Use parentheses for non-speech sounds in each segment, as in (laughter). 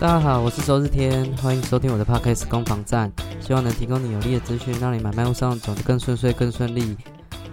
大家好，我是周日天，欢迎收听我的 podcast 攻防战，希望能提供你有力的资讯，让你买卖路上走得更顺遂、更顺利。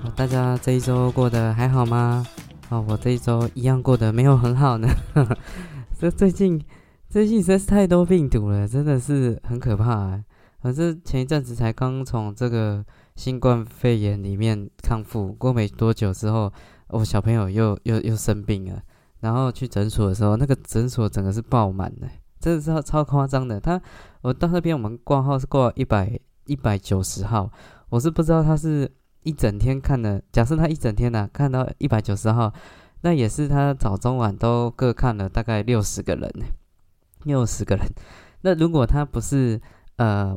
好，大家这一周过得还好吗？哦，我这一周一样过得没有很好呢。(laughs) 这最近最近实在是太多病毒了，真的是很可怕。反正前一阵子才刚从这个新冠肺炎里面康复过没多久之后，我小朋友又又又生病了，然后去诊所的时候，那个诊所整个是爆满的。真的是超超夸张的，他我到那边我们挂号是挂一百一百九十号，我是不知道他是一整天看的，假设他一整天呢看到一百九十号，那也是他早中晚都各看了大概六十个人呢，六十个人。那如果他不是呃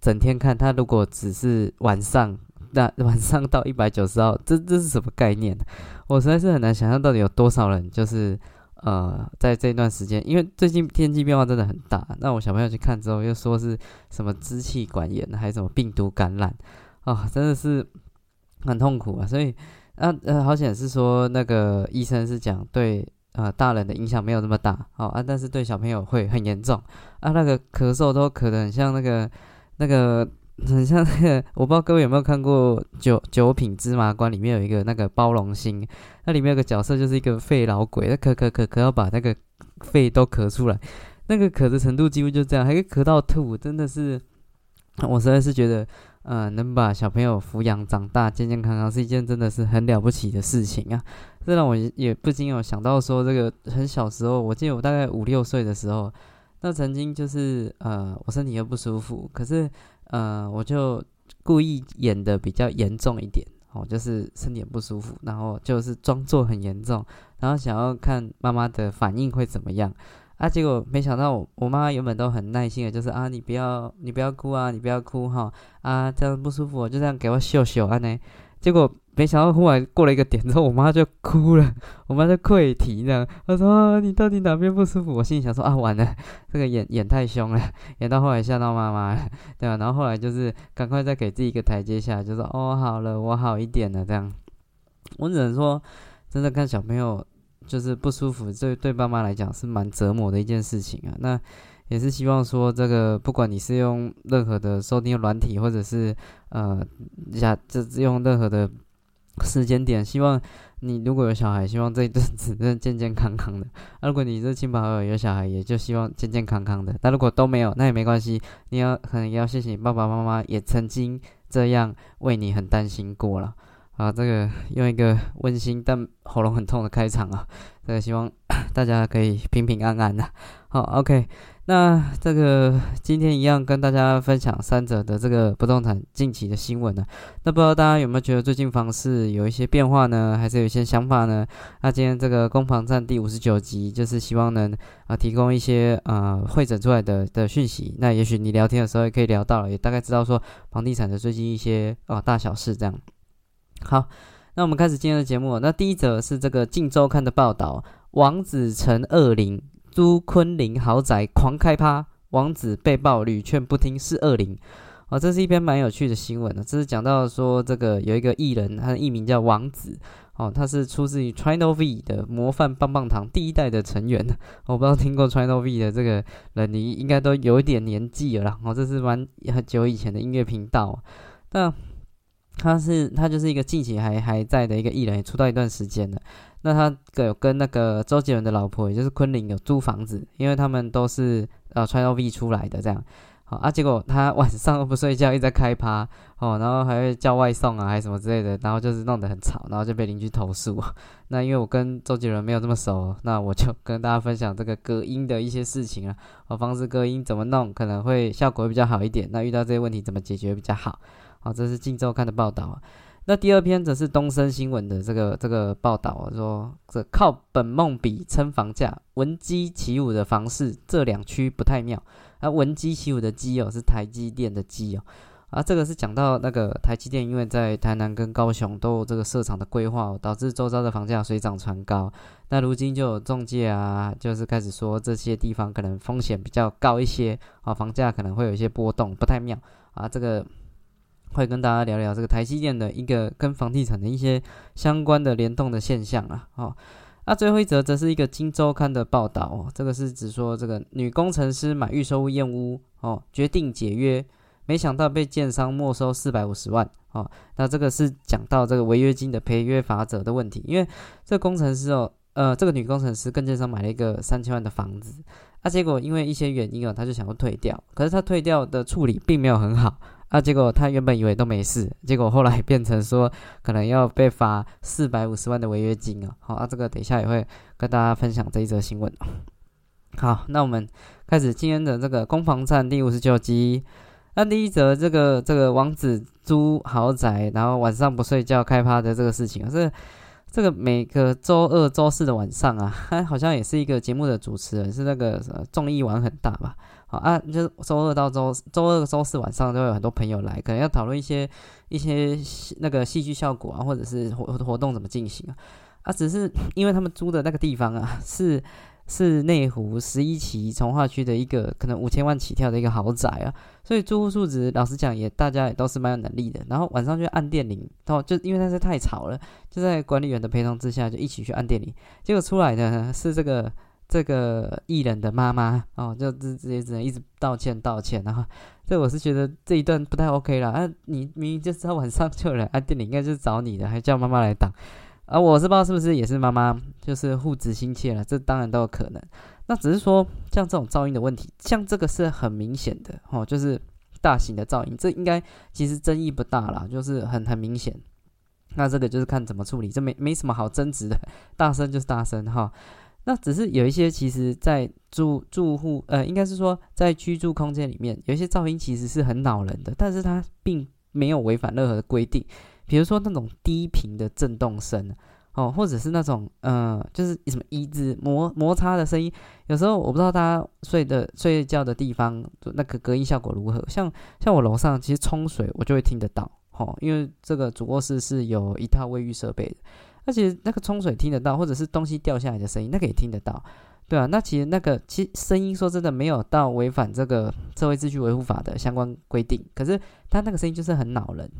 整天看，他如果只是晚上，那晚上到一百九十号，这这是什么概念？我实在是很难想象到底有多少人就是。呃，在这段时间，因为最近天气变化真的很大，那我小朋友去看之后，又说是什么支气管炎，还是什么病毒感染，啊，真的是很痛苦啊。所以，啊呃，好显是说那个医生是讲对呃大人的影响没有那么大，哦啊，但是对小朋友会很严重啊，那个咳嗽都咳得很像那个那个。很像那个，我不知道各位有没有看过《九九品芝麻官》里面有一个那个包容心，那里面有个角色就是一个肺老鬼，他咳咳咳咳要把那个肺都咳出来，那个咳的程度几乎就这样，还可以咳到吐，真的是，我实在是觉得，嗯，能把小朋友抚养长大健健康康是一件真的是很了不起的事情啊！这让我也不禁有想到说，这个很小时候，我记得我大概五六岁的时候，那曾经就是呃，我身体又不舒服，可是。呃，我就故意演的比较严重一点，哦，就是身体不舒服，然后就是装作很严重，然后想要看妈妈的反应会怎么样啊？结果没想到我我妈原本都很耐心的，就是啊，你不要你不要哭啊，你不要哭哈啊，这样不舒服，就这样给我秀秀啊呢。结果没想到，忽然过了一个点之后，我妈就哭了，我妈就溃堤这样。她说：“你到底哪边不舒服？”我心里想说：“啊，完了，(laughs) 这个演演太凶了，演到后来吓到妈妈，对吧？”然后后来就是赶快再给自己一个台阶下，就说：“哦，好了，我好一点了。”这样，我只能说，真的看小朋友就是不舒服，这对爸妈来讲是蛮折磨的一件事情啊。那。也是希望说，这个不管你是用任何的收听软体，或者是呃，下这用任何的时间点，希望你如果有小孩，希望这一阵子真的健健康康的；那如果你是亲朋好友有小孩，也就希望健健康康的。但如果都没有，那也没关系，你要可能也要谢谢你爸爸妈妈，也曾经这样为你很担心过了。啊，这个用一个温馨但喉咙很痛的开场啊，这个希望 (coughs) 大家可以平平安安的。好，OK。那这个今天一样跟大家分享三者的这个不动产近期的新闻呢。那不知道大家有没有觉得最近房市有一些变化呢？还是有一些想法呢？那今天这个攻防战第五十九集就是希望能啊提供一些呃会诊出来的的讯息。那也许你聊天的时候也可以聊到了，也大概知道说房地产的最近一些啊大小事这样。好，那我们开始今天的节目。那第一则是这个《镜周刊》的报道：王子成二零。租昆凌豪宅狂开趴，王子被曝屡劝不听是恶灵。哦，这是一篇蛮有趣的新闻呢。这是讲到说，这个有一个艺人，他的艺名叫王子。哦，他是出自于 China V 的模范棒棒糖第一代的成员。(laughs) 我不知道听过 China V 的这个人，你应该都有一点年纪了。哦，这是蛮很久以前的音乐频道。那他是他就是一个近期还还在的一个艺人，也出道一段时间了。那他有跟那个周杰伦的老婆，也就是昆凌有租房子，因为他们都是呃穿 O V 出来的这样，好啊，结果他晚上都不睡觉，一直在开趴哦，然后还会叫外送啊，还是什么之类的，然后就是弄得很吵，然后就被邻居投诉。(laughs) 那因为我跟周杰伦没有这么熟，那我就跟大家分享这个隔音的一些事情啊，哦，房子隔音怎么弄可能会效果会比较好一点，那遇到这些问题怎么解决比较好？好，这是《镜周刊》的报道。那第二篇则是东森新闻的这个这个报道，说这靠本梦比撑房价，闻鸡起舞的房市这两区不太妙。啊，闻鸡起舞的鸡哦，是台积电的鸡哦。啊，这个是讲到那个台积电，因为在台南跟高雄都有这个设厂的规划，导致周遭的房价水涨船高。那如今就有中介啊，就是开始说这些地方可能风险比较高一些，啊，房价可能会有一些波动，不太妙。啊，这个。会跟大家聊聊这个台积电的一个跟房地产的一些相关的联动的现象啊，哦，那最后一则则是一个《金周刊》的报道哦，这个是指说这个女工程师买预售屋验屋哦，决定解约，没想到被建商没收四百五十万哦。那这个是讲到这个违约金的赔约法则的问题，因为这工程师哦，呃，这个女工程师跟建商买了一个三千万的房子，啊，结果因为一些原因哦，她就想要退掉，可是她退掉的处理并没有很好。啊，结果他原本以为都没事，结果后来变成说可能要被罚四百五十万的违约金啊。好，啊，这个等一下也会跟大家分享这一则新闻。好，那我们开始今天的这个攻防战第五十九集。那第一则这个这个王子租豪宅，然后晚上不睡觉开趴的这个事情，是这个每个周二、周四的晚上啊，他 (laughs) 好像也是一个节目的主持人，是那个综艺玩很大吧。啊，就是周二到周周二、周四晚上都有很多朋友来，可能要讨论一些一些那个戏剧效果啊，或者是活活动怎么进行啊。啊，只是因为他们租的那个地方啊，是是内湖十一期从化区的一个可能五千万起跳的一个豪宅啊，所以住户素质老实讲也大家也都是蛮有能力的。然后晚上就按电铃，然后就因为那是太吵了，就在管理员的陪同之下就一起去按电铃，结果出来的是这个。这个艺人的妈妈哦，就直直接只能一直道歉道歉，然后这我是觉得这一段不太 OK 了啊！你明明就知道晚上就有人啊，店里应该就是找你的，还叫妈妈来挡啊！我是不知道是不是也是妈妈就是护子心切了，这当然都有可能。那只是说像这种噪音的问题，像这个是很明显的哦，就是大型的噪音，这应该其实争议不大啦，就是很很明显。那这个就是看怎么处理，这没没什么好争执的，大声就是大声哈。那只是有一些，其实，在住住户，呃，应该是说，在居住空间里面，有一些噪音其实是很恼人的，但是它并没有违反任何的规定。比如说那种低频的震动声，哦，或者是那种，呃，就是什么椅子摩摩擦的声音。有时候我不知道大家睡的睡觉的地方，那个隔音效果如何？像像我楼上其实冲水，我就会听得到，哦，因为这个主卧室是有一套卫浴设备的。那其实那个冲水听得到，或者是东西掉下来的声音，那个也听得到，对啊，那其实那个其实声音说真的没有到违反这个社会秩序维护法的相关规定，可是它那个声音就是很恼人。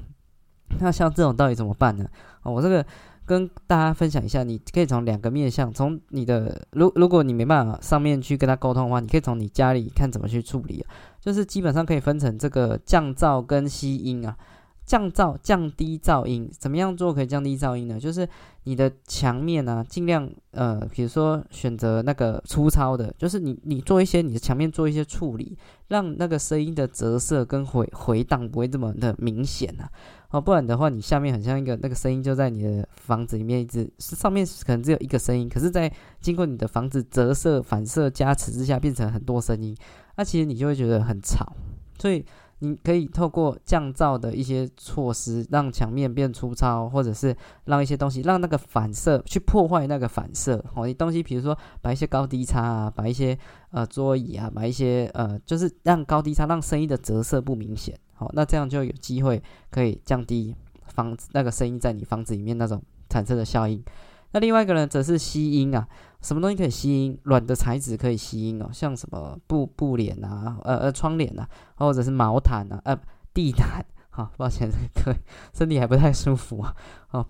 那像这种到底怎么办呢？哦，我这个跟大家分享一下，你可以从两个面向，从你的如如果你没办法上面去跟他沟通的话，你可以从你家里看怎么去处理啊，就是基本上可以分成这个降噪跟吸音啊。降噪降低噪音，怎么样做可以降低噪音呢？就是你的墙面啊，尽量呃，比如说选择那个粗糙的，就是你你做一些你的墙面做一些处理，让那个声音的折射跟回回荡不会这么的明显啊。哦，不然的话，你下面很像一个那个声音就在你的房子里面一直上面可能只有一个声音，可是，在经过你的房子折射反射加持之下，变成很多声音，那其实你就会觉得很吵，所以。你可以透过降噪的一些措施，让墙面变粗糙，或者是让一些东西让那个反射去破坏那个反射。哦，你东西比如说把一些高低差啊，把一些呃桌椅啊，把一些呃就是让高低差，让声音的折射不明显。好，那这样就有机会可以降低房子那个声音在你房子里面那种产生的效应。那另外一个呢，则是吸音啊。什么东西可以吸音？软的材质可以吸音哦，像什么布布帘啊，呃呃窗帘啊，或者是毛毯啊，呃地毯。好，抱歉，这个身体还不太舒服啊。哦，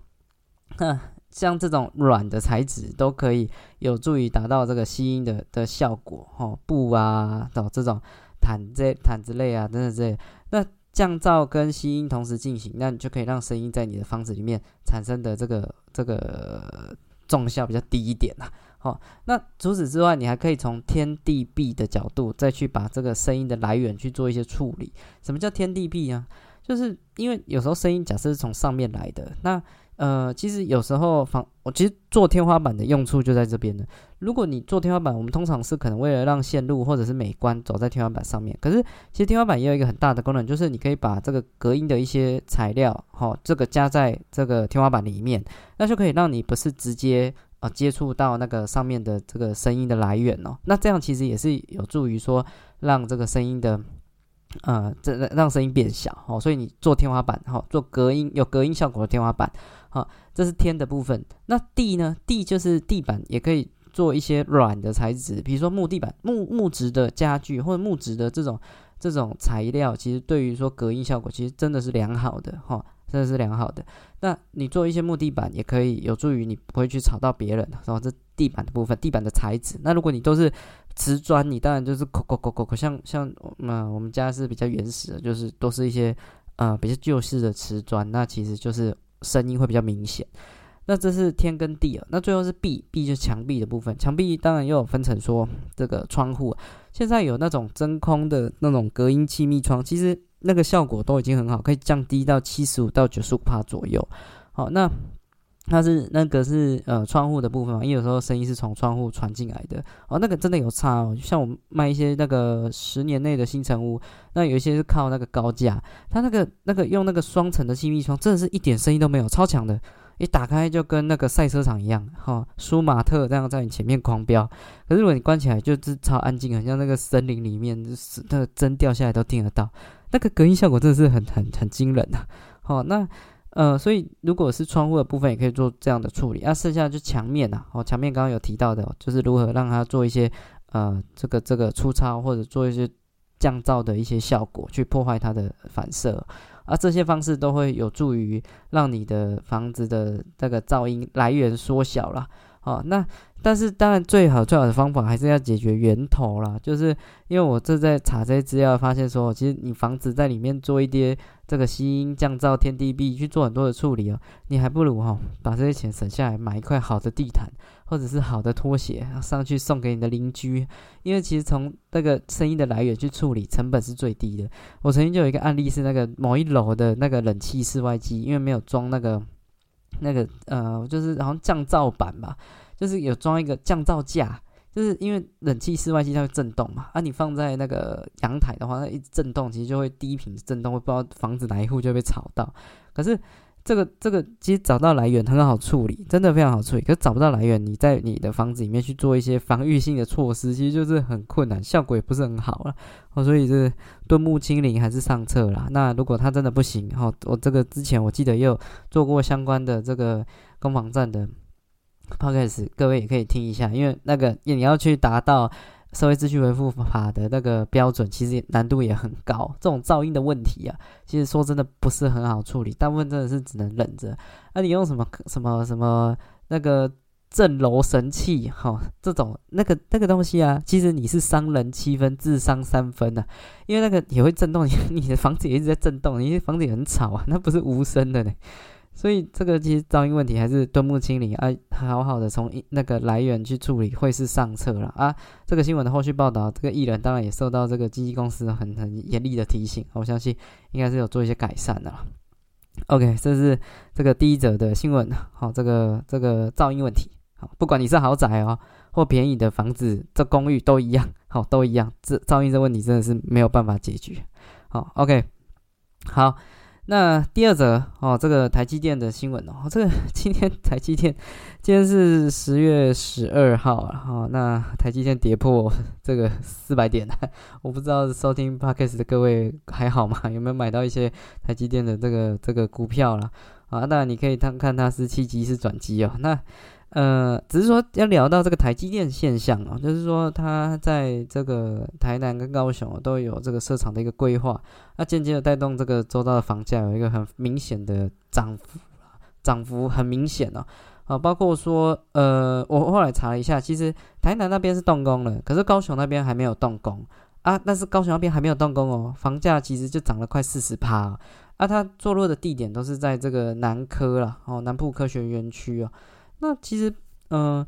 那像这种软的材质都可以有助于达到这个吸音的的效果。哦，布啊，哦这种毯这毯子类啊，等等这那降噪跟吸音同时进行，那你就可以让声音在你的房子里面产生的这个这个重效比较低一点呐。好，那除此之外，你还可以从天地壁的角度再去把这个声音的来源去做一些处理。什么叫天地壁啊？就是因为有时候声音假设是从上面来的，那呃，其实有时候房我其实做天花板的用处就在这边了。如果你做天花板，我们通常是可能为了让线路或者是美观走在天花板上面。可是其实天花板也有一个很大的功能，就是你可以把这个隔音的一些材料，哈，这个加在这个天花板里面，那就可以让你不是直接啊。接触到那个上面的这个声音的来源哦，那这样其实也是有助于说让这个声音的，呃，这让声音变小哦。所以你做天花板哈，做隔音有隔音效果的天花板，好，这是天的部分。那地呢？地就是地板，也可以做一些软的材质，比如说木地板、木木质的家具或者木质的这种这种材料，其实对于说隔音效果，其实真的是良好的哈。真的是良好的。那你做一些木地板，也可以有助于你不会去吵到别人，然后这地板的部分，地板的材质。那如果你都是瓷砖，你当然就是扣扣扣扣扣，像像嗯，我们家是比较原始的，就是都是一些呃比较旧式的瓷砖，那其实就是声音会比较明显。那这是天跟地啊，那最后是壁，壁就是墙壁的部分。墙壁当然又有分成说这个窗户，现在有那种真空的那种隔音气密窗，其实那个效果都已经很好，可以降低到七十五到九十五帕左右。好，那它是那个是呃窗户的部分嘛，因为有时候声音是从窗户传进来的。哦，那个真的有差哦，像我卖一些那个十年内的新城屋，那有一些是靠那个高架，它那个那个用那个双层的气密窗，真的是一点声音都没有，超强的。一打开就跟那个赛车场一样，哈，舒马特这样在你前面狂飙。可是如果你关起来，就是超安静，很像那个森林里面，就是那个针掉下来都听得到。那个隔音效果真的是很很很惊人呐。好，那呃，所以如果是窗户的部分，也可以做这样的处理。那剩下就墙面呐，哦，墙面刚刚有提到的，就是如何让它做一些呃这个这个粗糙或者做一些降噪的一些效果，去破坏它的反射。而这些方式都会有助于让你的房子的这个噪音来源缩小了，哦，那但是当然最好最好的方法还是要解决源头啦，就是因为我正在查这些资料，发现说，其实你房子在里面做一些这个吸音降噪天地壁去做很多的处理哦，你还不如哈把这些钱省下来买一块好的地毯。或者是好的拖鞋，上去送给你的邻居，因为其实从那个声音的来源去处理，成本是最低的。我曾经就有一个案例是那个某一楼的那个冷气室外机，因为没有装那个那个呃，就是好像降噪板吧，就是有装一个降噪架，就是因为冷气室外机它会震动嘛，啊，你放在那个阳台的话，它一震动，其实就会低频震动，会不知道房子哪一户就被吵到，可是。这个这个其实找到来源很好处理，真的非常好处理。可是找不到来源，你在你的房子里面去做一些防御性的措施，其实就是很困难，效果也不是很好了。哦，所以是敦木清零还是上策啦。那如果它真的不行，哦，我这个之前我记得也有做过相关的这个攻防战的 podcast，各位也可以听一下，因为那个你要去达到。社会秩序维护法的那个标准其实难度也很高，这种噪音的问题啊，其实说真的不是很好处理，大部分真的是只能忍着。那你用什么什么什么那个震楼神器哈，这种那个那个东西啊，其实你是伤人七分，智商三分的，因为那个也会震动，你的房子也一直在震动，你的房子也很吵啊，那不是无声的呢。所以这个其实噪音问题还是敦木清理啊，好好的从那个来源去处理会是上策了啊。这个新闻的后续报道，这个艺人当然也受到这个经纪公司很很严厉的提醒，我相信应该是有做一些改善的。OK，这是这个第一则的新闻，好，这个这个噪音问题，好，不管你是豪宅哦或便宜的房子，这公寓都一样，好，都一样，这噪音这问题真的是没有办法解决。好，OK，好。那第二则哦，这个台积电的新闻哦，(laughs) 这个今天台积电今天是十月十二号啊，哈，那台积电跌破 (laughs) 这个四百点，(laughs) 我不知道收听 podcast 的各位还好吗？有没有买到一些台积电的这个这个股票了？啊，那你可以看看它是七级是转机哦，那。呃，只是说要聊到这个台积电现象啊，就是说它在这个台南跟高雄都有这个设厂的一个规划，那间接的带动这个周遭的房价有一个很明显的涨幅，涨幅很明显哦。啊，包括说，呃，我后来查了一下，其实台南那边是动工了，可是高雄那边还没有动工啊。但是高雄那边还没有动工哦，房价其实就涨了快四十趴啊。它坐落的地点都是在这个南科了，哦，南部科学园区哦。那其实，嗯，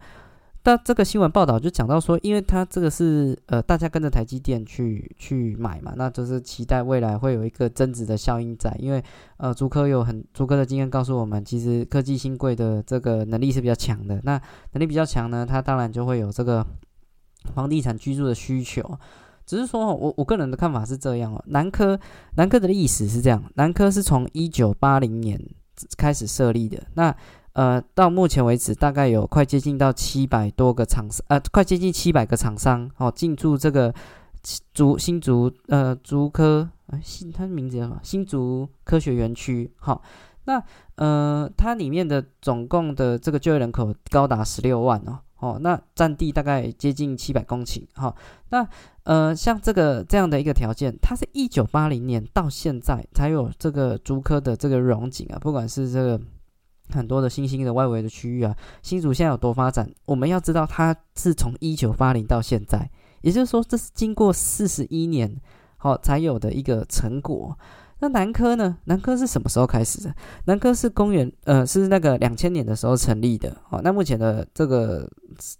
但这个新闻报道就讲到说，因为它这个是呃，大家跟着台积电去去买嘛，那就是期待未来会有一个增值的效应在。因为呃，竹科有很竹科的经验告诉我们，其实科技新贵的这个能力是比较强的。那能力比较强呢，它当然就会有这个房地产居住的需求。只是说，我我个人的看法是这样哦。南科南科的历史是这样，南科是从一九八零年开始设立的。那呃，到目前为止，大概有快接近到七百多个厂商，呃，快接近七百个厂商哦，进驻这个竹新竹呃竹科，新它的名字叫什么？新竹科学园区。好，那呃，它里面的总共的这个就业人口高达十六万哦，哦，那占地大概接近七百公顷。好，那呃，像这个这样的一个条件，它是一九八零年到现在才有这个竹科的这个荣景啊，不管是这个。很多的新兴的外围的区域啊，新竹现在有多发展？我们要知道，它是从一九八零到现在，也就是说，这是经过四十一年好才有的一个成果。那南科呢？南科是什么时候开始的？南科是公元呃是那个两千年的时候成立的。好，那目前的这个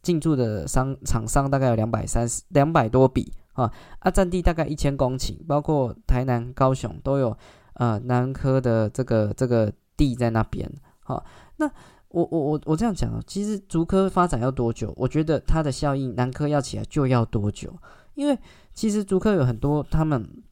进驻的商厂商大概有两百三十两百多笔啊，啊，占地大概一千公顷，包括台南、高雄都有呃南科的这个这个地在那边。好，那我我我我这样讲啊，其实竹科发展要多久？我觉得它的效应南科要起来就要多久？因为其实竹科有很多他们。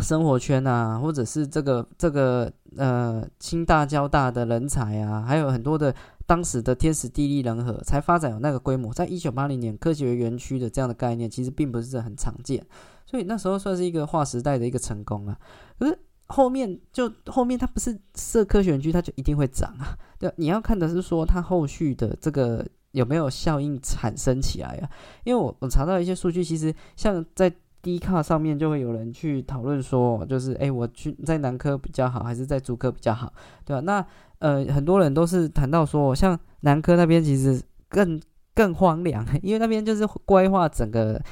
生活圈啊，或者是这个这个呃清大交大的人才啊，还有很多的当时的天时地利人和，才发展有那个规模。在一九八零年科学园区的这样的概念，其实并不是很常见，所以那时候算是一个划时代的一个成功啊。可是后面就后面它不是设科学园区，它就一定会涨啊？(laughs) 对，你要看的是说它后续的这个有没有效应产生起来啊？因为我我查到一些数据，其实像在。低卡上面就会有人去讨论说，就是哎，我去在南科比较好，还是在竹科比较好，对吧？那呃，很多人都是谈到说，像南科那边其实更更荒凉，因为那边就是规划整个。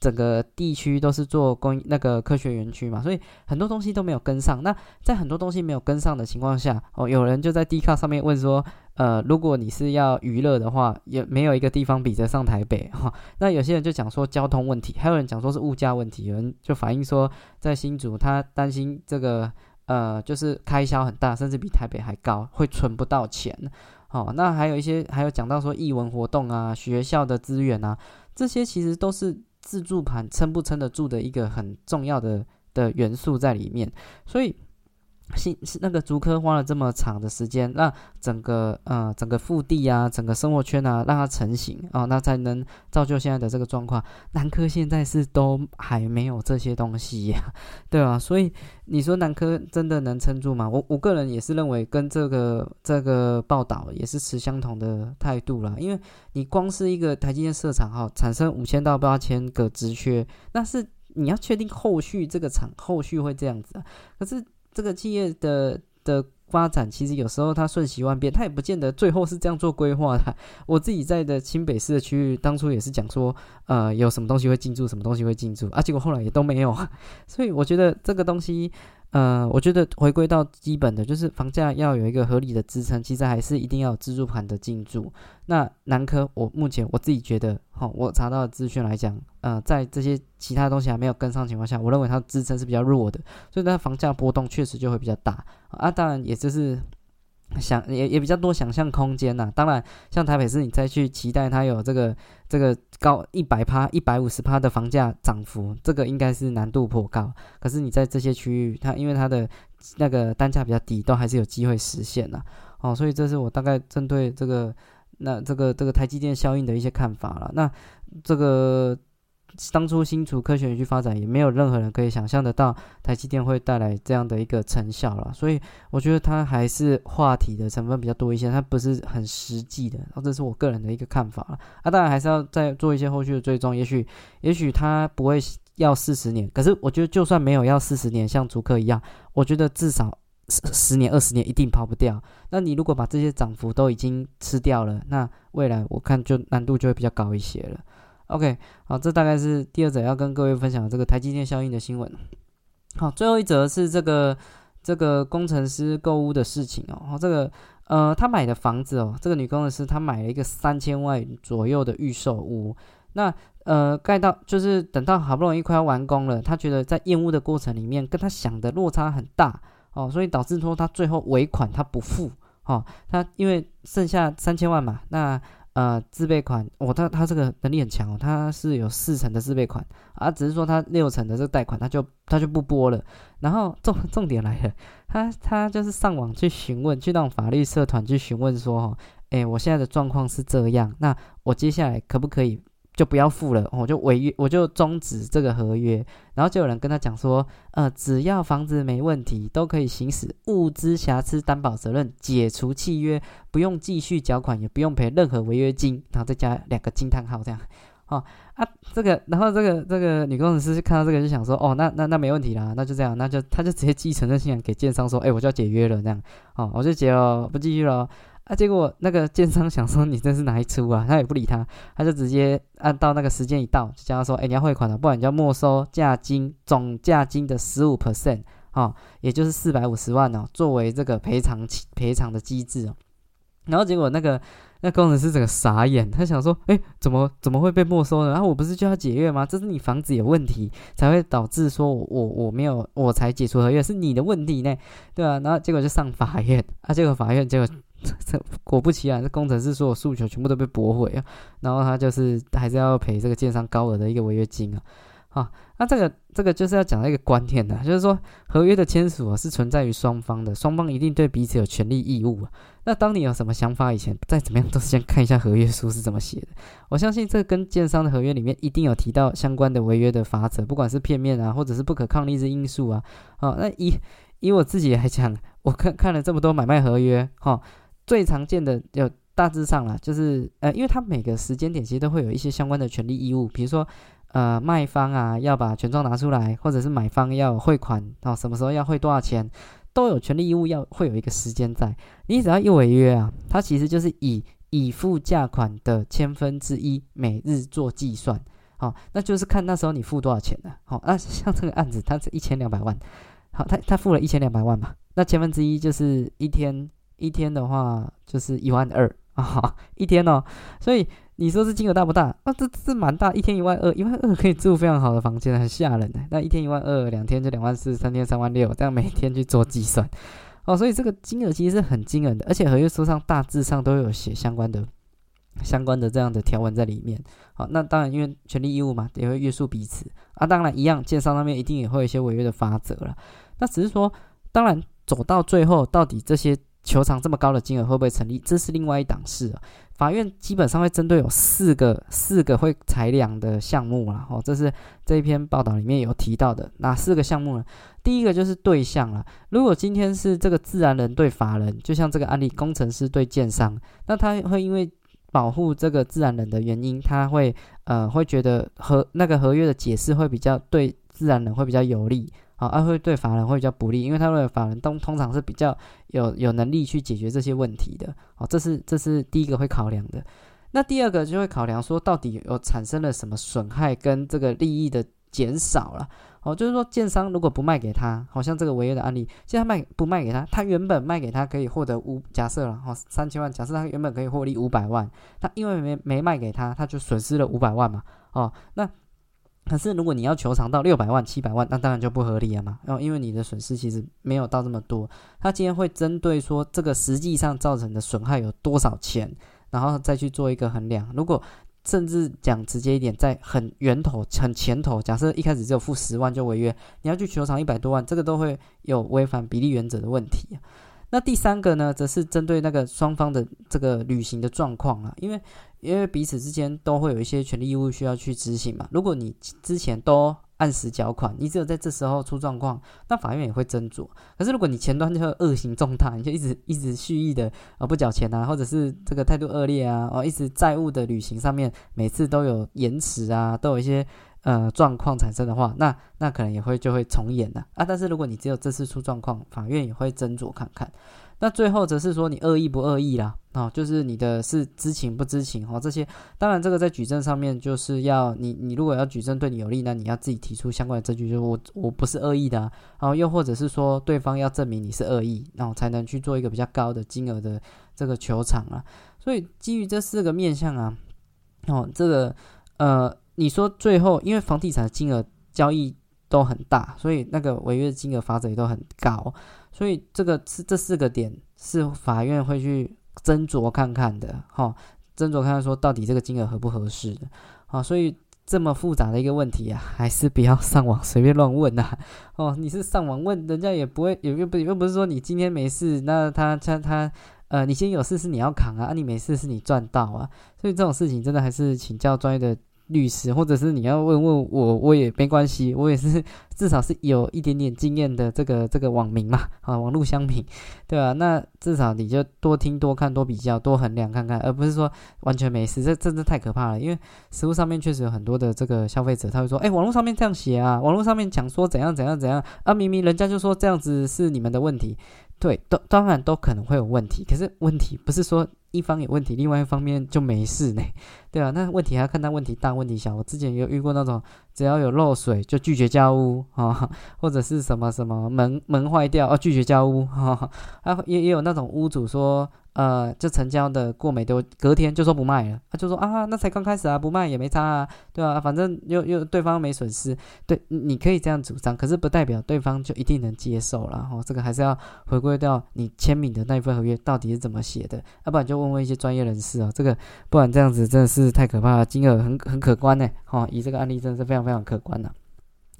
整个地区都是做工那个科学园区嘛，所以很多东西都没有跟上。那在很多东西没有跟上的情况下，哦，有人就在 D 卡上面问说，呃，如果你是要娱乐的话，也没有一个地方比得上台北哈。那有些人就讲说交通问题，还有人讲说是物价问题，有人就反映说在新竹他担心这个呃就是开销很大，甚至比台北还高，会存不到钱。好，那还有一些还有讲到说艺文活动啊，学校的资源啊，这些其实都是。自助盘撑不撑得住的一个很重要的的元素在里面，所以。新是那个竹科花了这么长的时间，让整个呃整个腹地啊，整个生活圈啊，让它成型啊，那才能造就现在的这个状况。南科现在是都还没有这些东西，呀，(laughs) 对啊，所以你说南科真的能撑住吗？我我个人也是认为跟这个这个报道也是持相同的态度啦。因为你光是一个台积电设厂哈，产生五千到八千个职缺，那是你要确定后续这个厂后续会这样子啊，可是。这个企业的的发展，其实有时候它瞬息万变，它也不见得最后是这样做规划的。我自己在的清北市的区域，当初也是讲说，呃，有什么东西会进驻，什么东西会进驻，啊，结果后来也都没有。(laughs) 所以我觉得这个东西。呃，我觉得回归到基本的，就是房价要有一个合理的支撑，其实还是一定要有自助盘的进驻。那南科，我目前我自己觉得，哈，我查到的资讯来讲，呃，在这些其他东西还没有跟上情况下，我认为它支撑是比较弱的，所以它房价波动确实就会比较大啊。当然，也就是。想也也比较多想象空间呐，当然像台北市，你再去期待它有这个这个高一百趴、一百五十趴的房价涨幅，这个应该是难度颇高。可是你在这些区域，它因为它的那个单价比较低，都还是有机会实现呐。哦，所以这是我大概针对这个那这个这个台积电效应的一些看法了。那这个。当初新竹科学园区发展，也没有任何人可以想象得到台积电会带来这样的一个成效了。所以我觉得它还是话题的成分比较多一些，它不是很实际的。然后这是我个人的一个看法了。啊，当然还是要再做一些后续的追踪。也许，也许它不会要四十年，可是我觉得就算没有要四十年，像竹科一样，我觉得至少十十年、二十年一定跑不掉。那你如果把这些涨幅都已经吃掉了，那未来我看就难度就会比较高一些了。OK，好，这大概是第二则要跟各位分享的这个台积电效应的新闻。好，最后一则是这个这个工程师购物的事情哦。这个呃，他买的房子哦，这个女工程师她买了一个三千万左右的预售屋。那呃，盖到就是等到好不容易快要完工了，她觉得在验屋的过程里面跟她想的落差很大哦，所以导致说她最后尾款她不付哦。她因为剩下三千万嘛，那。呃，自备款，哦，他他这个能力很强哦，他是有四成的自备款啊，只是说他六成的这个贷款，他就他就不拨了。然后重 (laughs) 重点来了，他他就是上网去询问，去那种法律社团去询问说，哦，哎，我现在的状况是这样，那我接下来可不可以？就不要付了，我就违约，我就终止这个合约。然后就有人跟他讲说，呃，只要房子没问题，都可以行使物资瑕疵担保责任，解除契约，不用继续缴款，也不用赔任何违约金。然后再加两个惊叹号，这样，哦啊，这个，然后这个这个女工程师看到这个就想说，哦，那那那没问题啦，那就这样，那就他就直接寄承认信给建商说，哎，我就要解约了，这样，哦，我就解了，不继续了。啊，结果那个建商想说你这是哪一出啊？他也不理他，他就直接按到那个时间一到，就叫他说：“哎，你要汇款了，不然你就要没收价金总价金的十五 percent 啊，也就是四百五十万哦，作为这个赔偿赔偿的机制哦。”然后结果那个那工程师整个傻眼，他想说：“哎，怎么怎么会被没收呢？然后我不是就要解约吗？这是你房子有问题才会导致说我我没有我才解除合约，是你的问题呢，对啊，然后结果就上法院啊，结果法院结果这 (laughs) 果不其然，这工程师所有诉求全部都被驳回啊，然后他就是还是要赔这个建商高额的一个违约金啊。好，那这个这个就是要讲一个观念的，就是说合约的签署啊是存在于双方的，双方一定对彼此有权利义务啊。那当你有什么想法以前，再怎么样都是先看一下合约书是怎么写的。我相信这跟建商的合约里面一定有提到相关的违约的法则，不管是片面啊，或者是不可抗力之因素啊。好，那以以我自己来讲，我看看了这么多买卖合约，哈，最常见的有大致上啦，就是呃，因为它每个时间点其实都会有一些相关的权利义务，比如说。呃，卖方啊要把权状拿出来，或者是买方要汇款哦，什么时候要汇多少钱，都有权利义务要会有一个时间在。你只要一违约啊，它其实就是以已付价款的千分之一每日做计算，好，那就是看那时候你付多少钱了。好，那像这个案子，它是一千两百万，好，他他付了一千两百万嘛，那千分之一就是一天一天的话就是一万二啊，(laughs) 一天哦，所以。你说这金额大不大啊？这这蛮大，一天一万二，一万二可以住非常好的房间，很吓人的。那一天一万二，两天就两万四，三天三万六，这样每天去做计算，哦，所以这个金额其实是很惊人的，而且合约书上大致上都有写相关的、相关的这样的条文在里面。好，那当然因为权利义务嘛，也会约束彼此啊。当然一样，建商那边一定也会有一些违约的法则了。那只是说，当然走到最后，到底这些球场这么高的金额会不会成立，这是另外一档事啊。法院基本上会针对有四个四个会裁量的项目啦，哦，这是这一篇报道里面有提到的哪四个项目呢？第一个就是对象了。如果今天是这个自然人对法人，就像这个案例，工程师对建商，那他会因为保护这个自然人的原因，他会呃会觉得合那个合约的解释会比较对自然人会比较有利。好，而会对法人会比较不利，因为他认为法人通通常是比较有有能力去解决这些问题的。好，这是这是第一个会考量的。那第二个就会考量说，到底有产生了什么损害跟这个利益的减少了。好，就是说建商如果不卖给他，好像这个违约的案例，现在卖不卖给他，他原本卖给他可以获得五，假设了哈三千万，假设他原本可以获利五百万，他因为没没卖给他，他就损失了五百万嘛。哦，那。可是，如果你要求偿到六百万、七百万，那当然就不合理了嘛。然后，因为你的损失其实没有到这么多，他今天会针对说这个实际上造成的损害有多少钱，然后再去做一个衡量。如果甚至讲直接一点，在很源头、很前头，假设一开始只有付十万就违约，你要去求偿一百多万，这个都会有违反比例原则的问题。那第三个呢，则是针对那个双方的这个履行的状况啊，因为。因为彼此之间都会有一些权利义务需要去执行嘛。如果你之前都按时缴款，你只有在这时候出状况，那法院也会斟酌。可是如果你前端就恶行重大，你就一直一直蓄意的啊不缴钱啊，或者是这个态度恶劣啊，哦一直债务的履行上面每次都有延迟啊，都有一些呃状况产生的话，那那可能也会就会重演的啊。但是如果你只有这次出状况，法院也会斟酌看看。那最后则是说你恶意不恶意啦，啊，就是你的是知情不知情哦，这些当然这个在举证上面就是要你你如果要举证对你有利，那你要自己提出相关的证据，就是我我不是恶意的啊，然后又或者是说对方要证明你是恶意，然后才能去做一个比较高的金额的这个球场啊。所以基于这四个面向啊，哦，这个呃，你说最后因为房地产的金额交易都很大，所以那个违约金额法则也都很高。所以这个是这四个点是法院会去斟酌看看的，哈，斟酌看看说到底这个金额合不合适的，好，所以这么复杂的一个问题啊，还是不要上网随便乱问呐，哦，你是上网问人家也不会，又又不又不是说你今天没事，那他他他，呃，你今天有事是你要扛啊，你没事是你赚到啊，所以这种事情真的还是请教专业的。律师，或者是你要问问我，我也没关系，我也是至少是有一点点经验的这个这个网民嘛，啊，网络乡民，对吧？那至少你就多听、多看、多比较、多衡量看看，而不是说完全没事，这真的太可怕了。因为实物上面确实有很多的这个消费者，他会说，哎，网络上面这样写啊，网络上面讲说怎样怎样怎样啊，明明人家就说这样子是你们的问题。对，都当然都可能会有问题，可是问题不是说一方有问题，另外一方面就没事呢，(laughs) 对啊，那问题还要看它问题大问题小。我之前有遇过那种只要有漏水就拒绝交屋啊，或者是什么什么门门坏掉哦拒绝交屋哈，啊也也有那种屋主说。呃，就成交的过没多，隔天就说不卖了，他就说啊，那才刚开始啊，不卖也没差啊，对吧？反正又又对方没损失，对，你可以这样主张，可是不代表对方就一定能接受了哈。这个还是要回归到你签名的那一份合约到底是怎么写的，要不然就问问一些专业人士哦。这个不然这样子真的是太可怕了，金额很很可观呢，哈，以这个案例真的是非常非常可观了。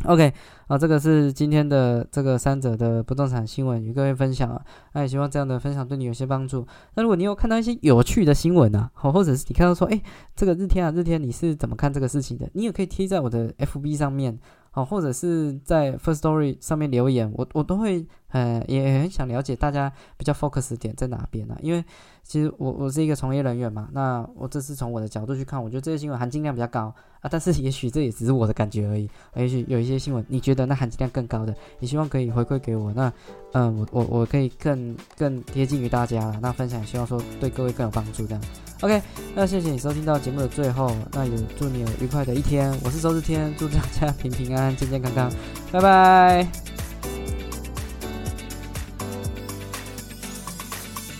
OK，啊，这个是今天的这个三者的不动产新闻与各位分享啊，那也希望这样的分享对你有些帮助。那如果你有看到一些有趣的新闻啊，好，或者是你看到说，哎，这个日天啊，日天你是怎么看这个事情的？你也可以贴在我的 FB 上面，好，或者是在 First Story 上面留言，我我都会。呃，也很想了解大家比较 focus 点在哪边呢？因为其实我我是一个从业人员嘛，那我这是从我的角度去看，我觉得这些新闻含金量比较高啊。但是也许这也只是我的感觉而已，也许有一些新闻你觉得那含金量更高的，也希望可以回馈给我。那嗯，我我我可以更更贴近于大家了，那分享希望说对各位更有帮助这样。OK，那谢谢你收听到节目的最后，那也祝你有愉快的一天。我是周日天，祝大家平平安安、健健康康，拜拜。